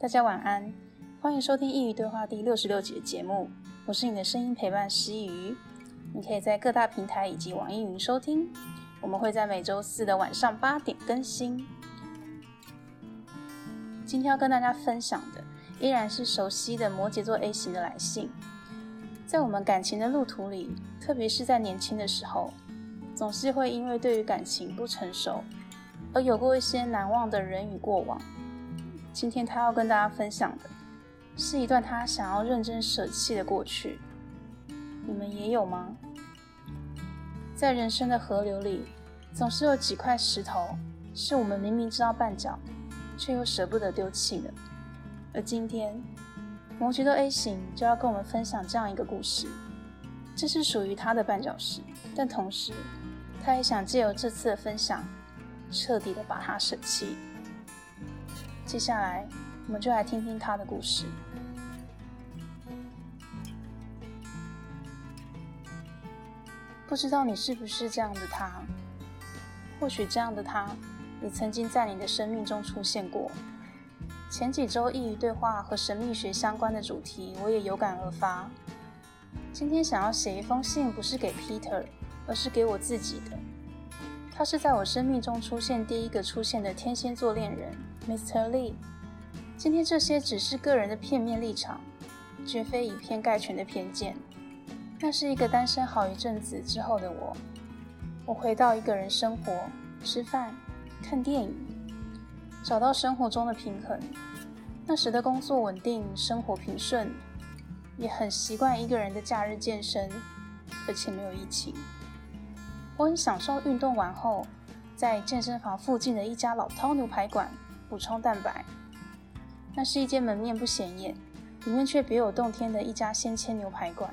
大家晚安，欢迎收听《一语对话》第六十六集的节目，我是你的声音陪伴师佾萮，你可以在各大平台以及网易云收听，我们会在每周四的晚上八点更新。今天要跟大家分享的依然是熟悉的摩羯座 A 型的来信，在我们感情的路途里，特别是在年轻的时候，总是会因为对于感情不成熟，而有过一些难忘的人与过往。今天他要跟大家分享的，是一段他想要认真舍弃的过去。你们也有吗？在人生的河流里，总是有几块石头，是我们明明知道绊脚，却又舍不得丢弃的。而今天，摩羯座 A 型就要跟我们分享这样一个故事，这是属于他的绊脚石，但同时，他也想借由这次的分享，彻底的把它舍弃。接下来，我们就来听听他的故事。不知道你是不是这样的他？或许这样的他，也曾经在你的生命中出现过。前几周佾萮对话和神秘学相关的主题，我也有感而发。今天想要写一封信，不是给 Peter，而是给我自己的。他是在我生命中出现第一个出现的天蝎座恋人。Mr. Lee，今天这些只是个人的片面立场，绝非以偏概全的偏见。那是一个单身好一阵子之后的我，我回到一个人生活、吃饭、看电影，找到生活中的平衡。那时的工作稳定，生活平顺，也很习惯一个人的假日健身，而且没有疫情。我很享受运动完后，在健身房附近的一家老饕牛排馆。补充蛋白，那是一间门面不显眼，里面却别有洞天的一家鲜切牛排馆。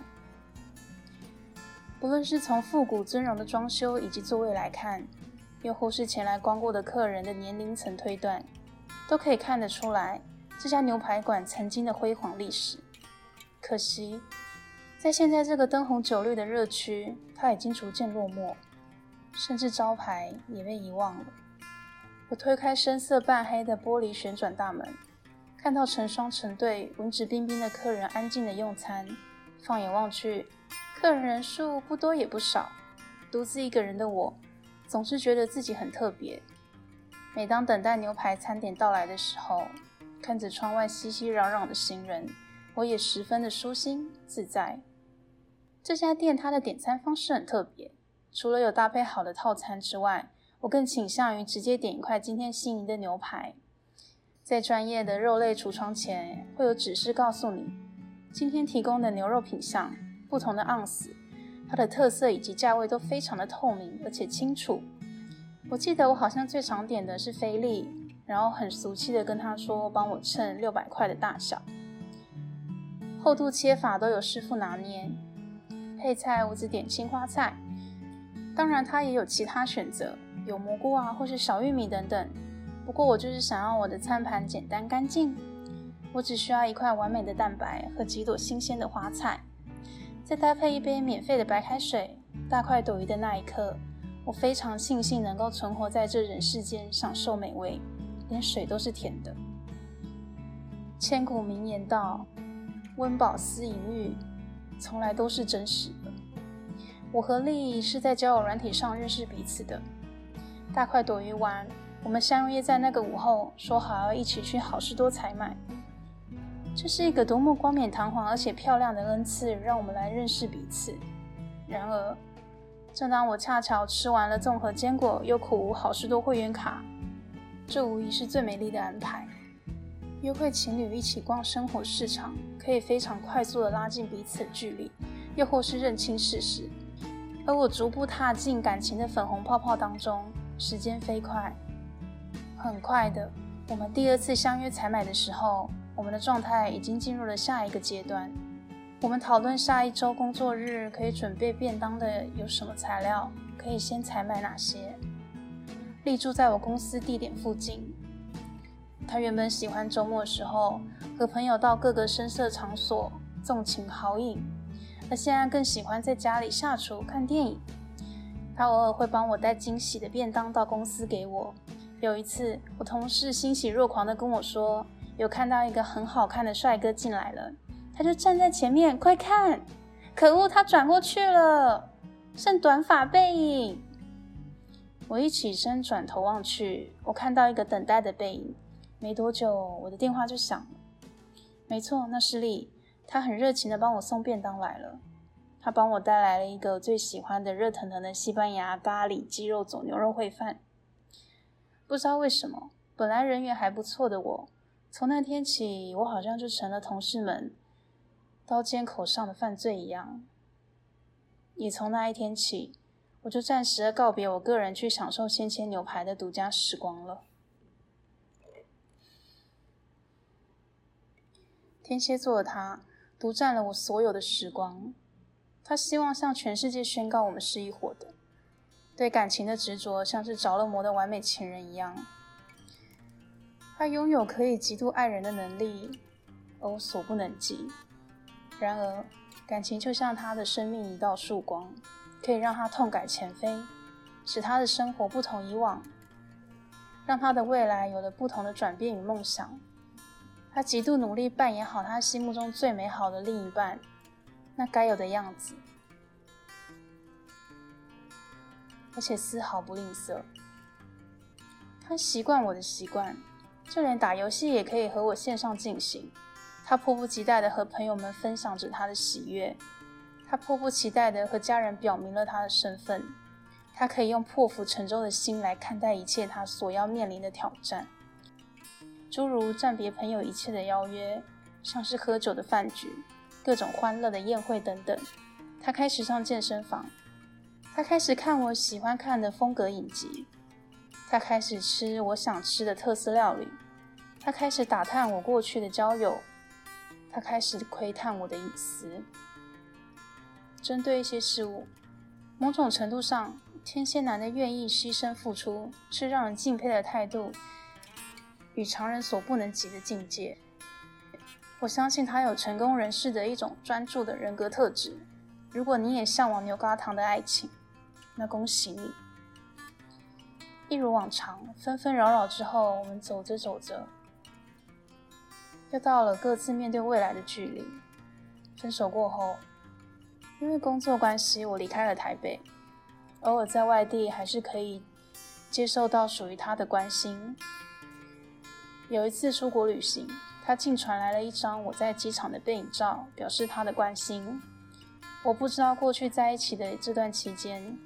不论是从复古尊荣的装修以及座位来看，又或是前来光顾的客人的年龄层推断，都可以看得出来这家牛排馆曾经的辉煌历史。可惜，在现在这个灯红酒绿的热区，它已经逐渐落寞，甚至招牌也被遗忘了。我推开深色半黑的玻璃旋转大门，看到成双成对、文质彬彬的客人安静的用餐。放眼望去，客人人数不多也不少。独自一个人的我，总是觉得自己很特别。每当等待牛排餐点到来的时候，看着窗外熙熙攘攘的行人，我也十分的舒心自在。这家店它的点餐方式很特别，除了有搭配好的套餐之外，我更倾向于直接点一块今天心仪的牛排，在专业的肉类橱窗前会有指示告诉你，今天提供的牛肉品相、不同的盎司、它的特色以及价位都非常的透明而且清楚。我记得我好像最常点的是菲力，然后很俗气的跟他说帮我称六百块的大小，厚度切法都有师傅拿捏。配菜我只点青花菜，当然他也有其他选择。有蘑菇啊，或是小玉米等等。不过我就是想要我的餐盘简单干净，我只需要一块完美的蛋白和几朵新鲜的花菜，再搭配一杯免费的白开水。大快朵颐的那一刻，我非常庆幸能够存活在这人世间，享受美味，连水都是甜的。千古名言道：“温饱思淫欲，从来都是真实。”我和丽是在交友软体上认识彼此的。大快朵颐完，我们相约在那个午后，说好要一起去好市多采买。这是一个多么冠冕堂皇而且漂亮的恩赐，让我们来认识彼此。然而，正当我恰巧吃完了综合坚果又苦无好市多会员卡，这无疑是最美丽的安排。约会情侣一起逛生活市场，可以非常快速地拉近彼此距离，又或是认清事实。而我逐步踏进感情的粉红泡泡当中。时间飞快，很快的，我们第二次相约采买的时候，我们的状态已经进入了下一个阶段。我们讨论下一周工作日可以准备便当的有什么材料，可以先采买哪些。立住在我公司地点附近。他原本喜欢周末的时候和朋友到各个声色场所纵情豪饮，他现在更喜欢在家里下厨看电影。他偶尔会帮我带惊喜的便当到公司给我。有一次，我同事欣喜若狂地跟我说：“有看到一个很好看的帅哥进来了，他就站在前面，快看！可恶，他转过去了，剩短发背影。我一起身转头望去，我看到一个等待的背影。没多久，我的电话就响了。没错，那是丽，他很热情的帮我送便当来了。他帮我带来了一个最喜欢的热腾腾的西班牙咖喱鸡肉佐牛肉烩饭。不知道为什么，本来人缘还不错的我，从那天起，我好像就成了同事们刀尖口上的犯罪一样。也从那一天起，我就暂时的告别我个人去享受鲜切牛排的独家时光了。天蝎座的他独占了我所有的时光，他希望向全世界宣告我们是一伙的，对感情的执着像是着了魔的完美情人一样。他拥有可以极度爱人的能力，而我所不能及。然而，感情就像他的生命一道曙光。可以让他痛改前非，使他的生活不同以往，让他的未来有了不同的转变与梦想。他极度努力扮演好他心目中最美好的另一半，那该有的样子，而且丝毫不吝啬。他习惯我的习惯，就连打游戏也可以和我线上进行。他迫不及待地和朋友们分享着他的喜悦。他迫不及待地和家人表明了他的身份，他可以用破釜沉舟的心来看待一切他所要面临的挑战，诸如暂别朋友一切的邀约，像是喝酒的饭局、各种欢乐的宴会等等。他开始上健身房，他开始看我喜欢看的风格影集，他开始吃我想吃的特色料理，他开始打探我过去的交友，他开始窥探我的隐私。针对一些事物，某种程度上，天蝎男的愿意牺牲付出，是让人敬佩的态度与常人所不能及的境界。我相信他有成功人士的一种专注的人格特质。如果你也向往牛轧糖的爱情，那恭喜你。一如往常，纷纷扰扰之后，我们走着走着，又到了各自面对未来的距离。分手过后。因为工作关系，我离开了台北。偶尔在外地，还是可以接受到属于他的关心。有一次出国旅行，他竟传来了一张我在机场的背影照，表示他的关心。我不知道过去在一起的这段期间，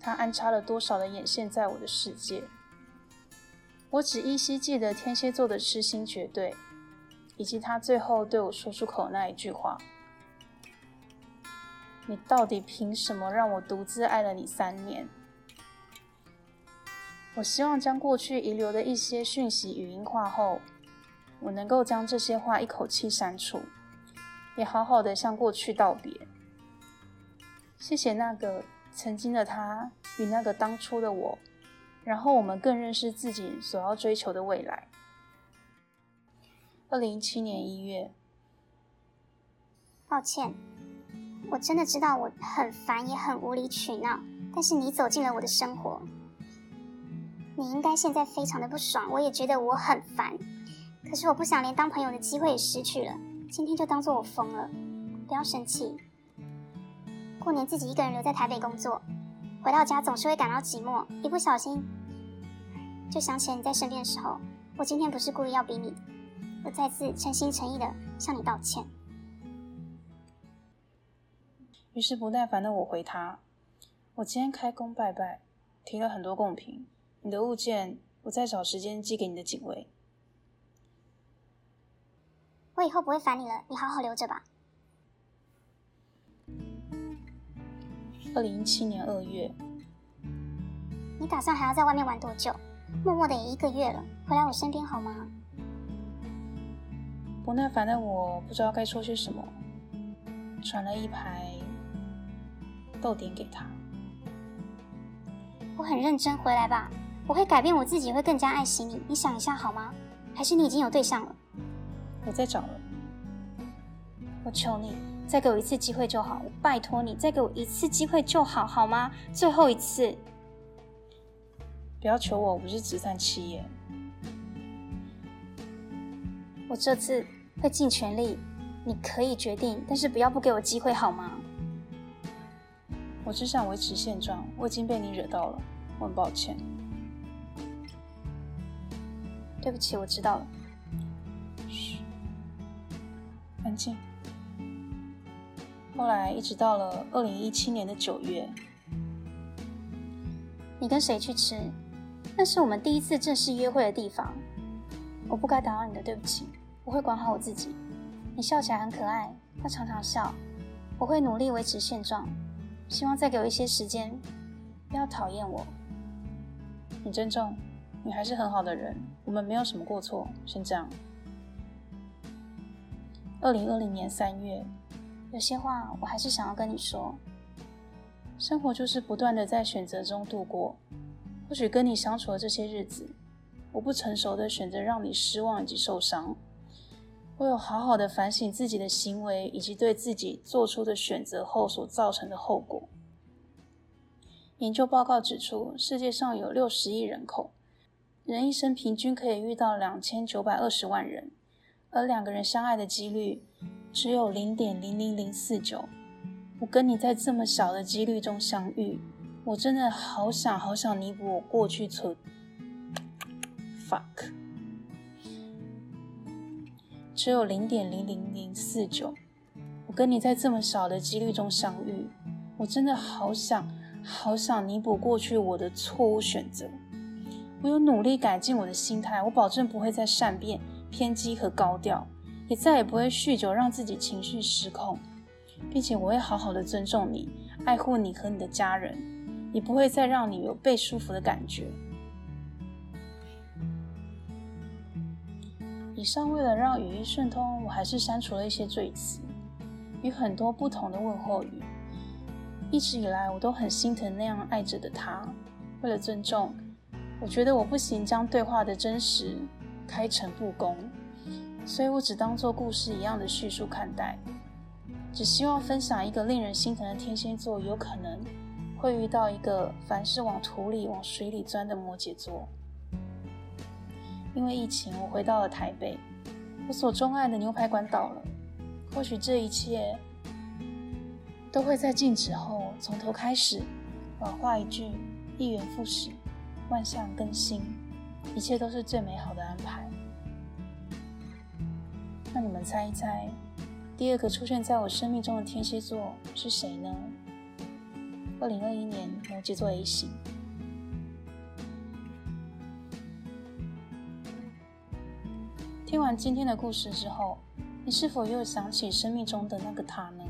他安插了多少的眼线在我的世界。我只依稀记得天蝎座的痴心绝对，以及他最后对我说出口那一句话。你到底凭什么让我独自爱了你三年？我希望将过去遗留的一些讯息语音化后，我能够将这些话一口气删除，也好好的向过去道别。谢谢那个曾经的他与那个当初的我，然后我们更认识自己所要追求的未来。二零一七年一月，抱歉。我真的知道我很烦，也很无理取闹，但是你走进了我的生活，你应该现在非常的不爽，我也觉得我很烦，可是我不想连当朋友的机会也失去了，今天就当做我疯了，不要生气。过年自己一个人留在台北工作，回到家总是会感到寂寞，一不小心就想起了你在身边的时候，我今天不是故意要逼你，我再次诚心诚意的向你道歉。于是不耐烦的我回他：“我今天开工拜拜，提了很多贡品，你的物件我再找时间寄给你的警卫。我以后不会烦你了，你好好留着吧。”二零一七年二月，你打算还要在外面玩多久？默默的也一个月了，回来我身边好吗？不耐烦的我不知道该说些什么，传了一排。豆点给他。我很认真，回来吧。我会改变我自己，会更加爱惜你。你想一下好吗？还是你已经有对象了？我在找了。我求你，再给我一次机会就好。我拜托你，再给我一次机会就好，好吗？最后一次。不要求我，我不是慈善企业。我这次会尽全力。你可以决定，但是不要不给我机会好吗？我只想维持现状，我已经被你惹到了，我很抱歉。对不起，我知道了。嘘，安静。后来一直到了二零一七年的九月，你跟谁去吃？那是我们第一次正式约会的地方。我不该打扰你的，对不起，我会管好我自己。你笑起来很可爱，要常常笑。我会努力维持现状，希望再给我一些时间。不要讨厌我。你珍重，你还是很好的人。我们没有什么过错，先这样。二零二零年三月，有些话我还是想要跟你说。生活就是不断的在选择中度过。或许跟你相处的这些日子，我不成熟的选择让你失望以及受伤。我有好好的反省自己的行为，以及对自己做出的选择后所造成的后果。研究报告指出，世界上有六十亿人口，人一生平均可以遇到两千九百二十万人，而两个人相爱的几率只有零点零零零四九。我跟你在这么小的几率中相遇，我真的好想好想弥补我过去错。fuck。只有零点零零零四九，我跟你在这么少的几率中相遇，我真的好想好想弥补过去我的错误选择。我有努力改进我的心态，我保证不会再善变、偏激和高调，也再也不会酗酒让自己情绪失控，并且我会好好的尊重你、爱护你和你的家人，也不会再让你有被束缚的感觉。以上为了让语义顺通，我还是删除了一些赘词与很多不同的问候语。一直以来，我都很心疼那样爱着的他。为了尊重，我觉得我不行将对话的真实开诚布公，所以我只当做故事一样的叙述看待。只希望分享一个令人心疼的天蝎座，有可能会遇到一个凡事往土里、往水里钻的摩羯座。因为疫情，我回到了台北。我所钟爱的牛排馆倒了。或许这一切都会在静止后从头开始。老话一句：一元复始，万象更新，一切都是最美好的安排。那你们猜一猜，第二个出现在我生命中的天蝎座是谁呢？二零二一年摩羯座 A 型。听完今天的故事之后，你是否又想起生命中的那个他呢？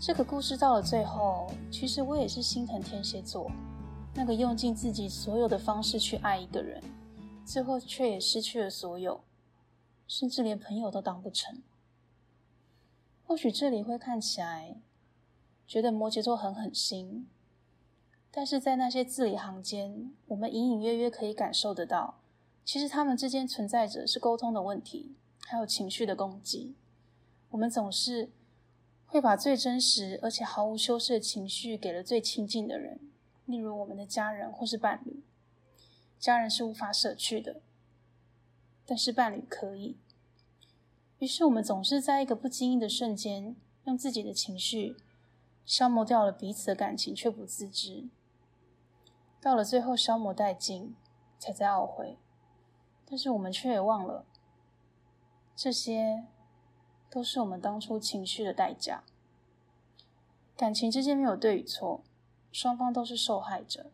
这个故事到了最后，其实我也是心疼天蝎座，那个用尽自己所有的方式去爱一个人，最后却也失去了所有，甚至连朋友都当不成。或许这里会看起来觉得摩羯座很狠心，但是在那些字里行间，我们隐隐约约可以感受得到。其实他们之间存在着是沟通的问题，还有情绪的攻击。我们总是会把最真实而且毫无修饰的情绪给了最亲近的人，例如我们的家人或是伴侣。家人是无法舍去的，但是伴侣可以。于是我们总是在一个不经意的瞬间，用自己的情绪消磨掉了彼此的感情，却不自知。到了最后消磨殆尽，才在懊悔。但是我们却也忘了，这些都是我们当初情绪的代价。感情之间没有对与错，双方都是受害者。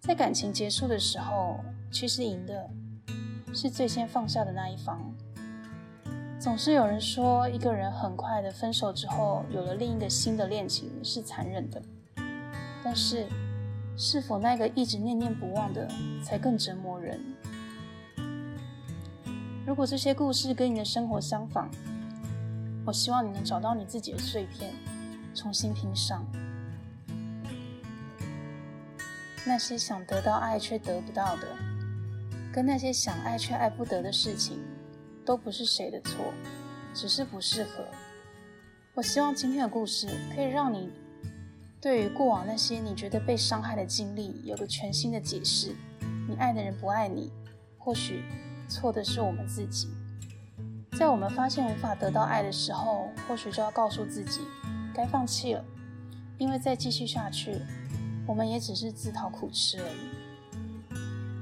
在感情结束的时候，其实赢的是最先放下的那一方。总是有人说，一个人很快的分手之后，有了另一个新的恋情是残忍的。但是，是否那个一直念念不忘的才更折磨人？如果这些故事跟你的生活相仿，我希望你能找到你自己的碎片，重新拼上。那些想得到爱却得不到的，跟那些想爱却爱不得的事情，都不是谁的错，只是不适合。我希望今天的故事可以让你对于过往那些你觉得被伤害的经历有个全新的解释。你爱的人不爱你，或许。错的是我们自己。在我们发现无法得到爱的时候，或许就要告诉自己，该放弃了，因为再继续下去，我们也只是自讨苦吃而已。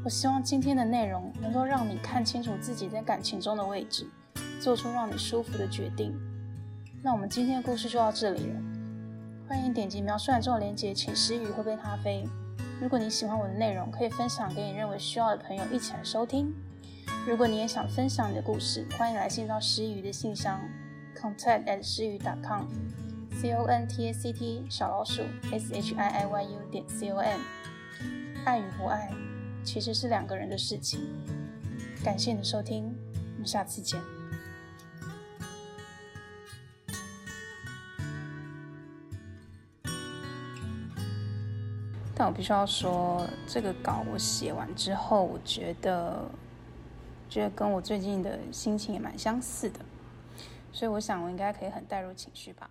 我希望今天的内容能够让你看清楚自己在感情中的位置，做出让你舒服的决定。那我们今天的故事就到这里了，欢迎点击描述栏中的链接，请师佾喝杯咖啡。如果你喜欢我的内容，可以分享给你认为需要的朋友一起来收听。如果你也想分享你的故事，欢迎来信到师佾的信箱，contact at 师佾 dot c o n t a c t 小老鼠 s h i i y u 点 c o m。爱与不爱，其实是两个人的事情。感谢你的收听，我们下次见。但我必须要说，这个稿我写完之后，我觉得。觉得跟我最近的心情也蛮相似的，所以我想我应该可以很带入情绪吧。